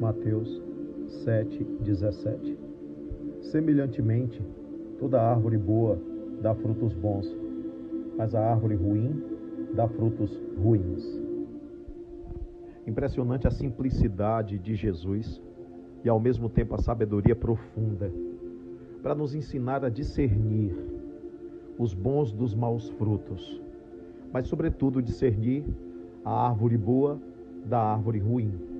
Mateus 7:17. Semelhantemente, toda árvore boa dá frutos bons, mas a árvore ruim dá frutos ruins. Impressionante a simplicidade de Jesus e ao mesmo tempo a sabedoria profunda para nos ensinar a discernir os bons dos maus frutos, mas sobretudo discernir a árvore boa da árvore ruim.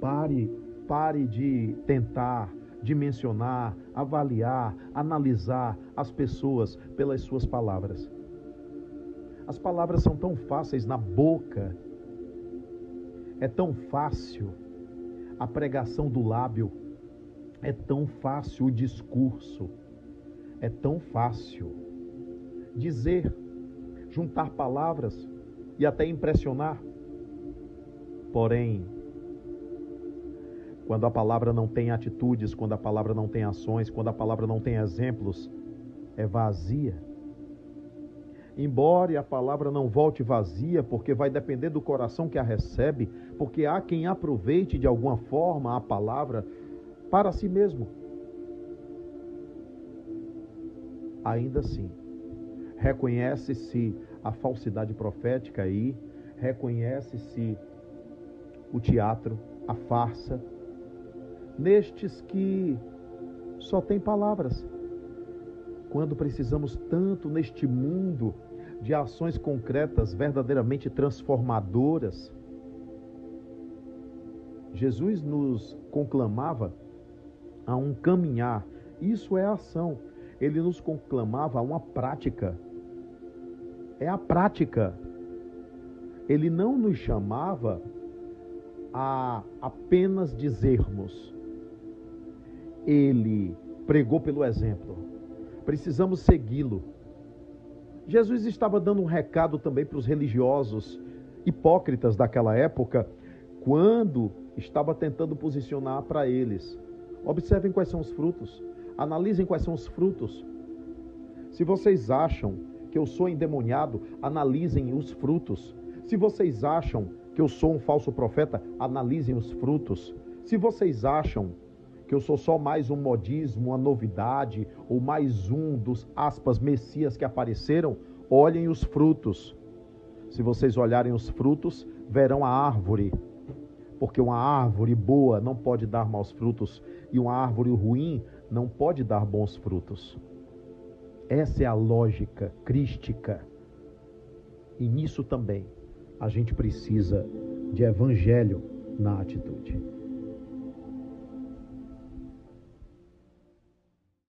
Pare, pare de tentar dimensionar, avaliar, analisar as pessoas pelas suas palavras. As palavras são tão fáceis na boca, é tão fácil a pregação do lábio, é tão fácil o discurso, é tão fácil dizer, juntar palavras e até impressionar. Porém, quando a palavra não tem atitudes, quando a palavra não tem ações, quando a palavra não tem exemplos, é vazia. Embora a palavra não volte vazia, porque vai depender do coração que a recebe, porque há quem aproveite de alguma forma a palavra para si mesmo. Ainda assim, reconhece-se a falsidade profética aí, reconhece-se o teatro, a farsa, nestes que só tem palavras. Quando precisamos tanto neste mundo de ações concretas verdadeiramente transformadoras, Jesus nos conclamava a um caminhar. Isso é ação. Ele nos conclamava a uma prática. É a prática. Ele não nos chamava a apenas dizermos, ele pregou pelo exemplo. Precisamos segui-lo. Jesus estava dando um recado também para os religiosos hipócritas daquela época, quando estava tentando posicionar para eles. Observem quais são os frutos, analisem quais são os frutos. Se vocês acham que eu sou endemoniado, analisem os frutos. Se vocês acham que eu sou um falso profeta, analisem os frutos. Se vocês acham que eu sou só mais um modismo, uma novidade, ou mais um dos aspas messias que apareceram, olhem os frutos. Se vocês olharem os frutos, verão a árvore. Porque uma árvore boa não pode dar maus frutos, e uma árvore ruim não pode dar bons frutos. Essa é a lógica crística. E nisso também a gente precisa de evangelho na atitude.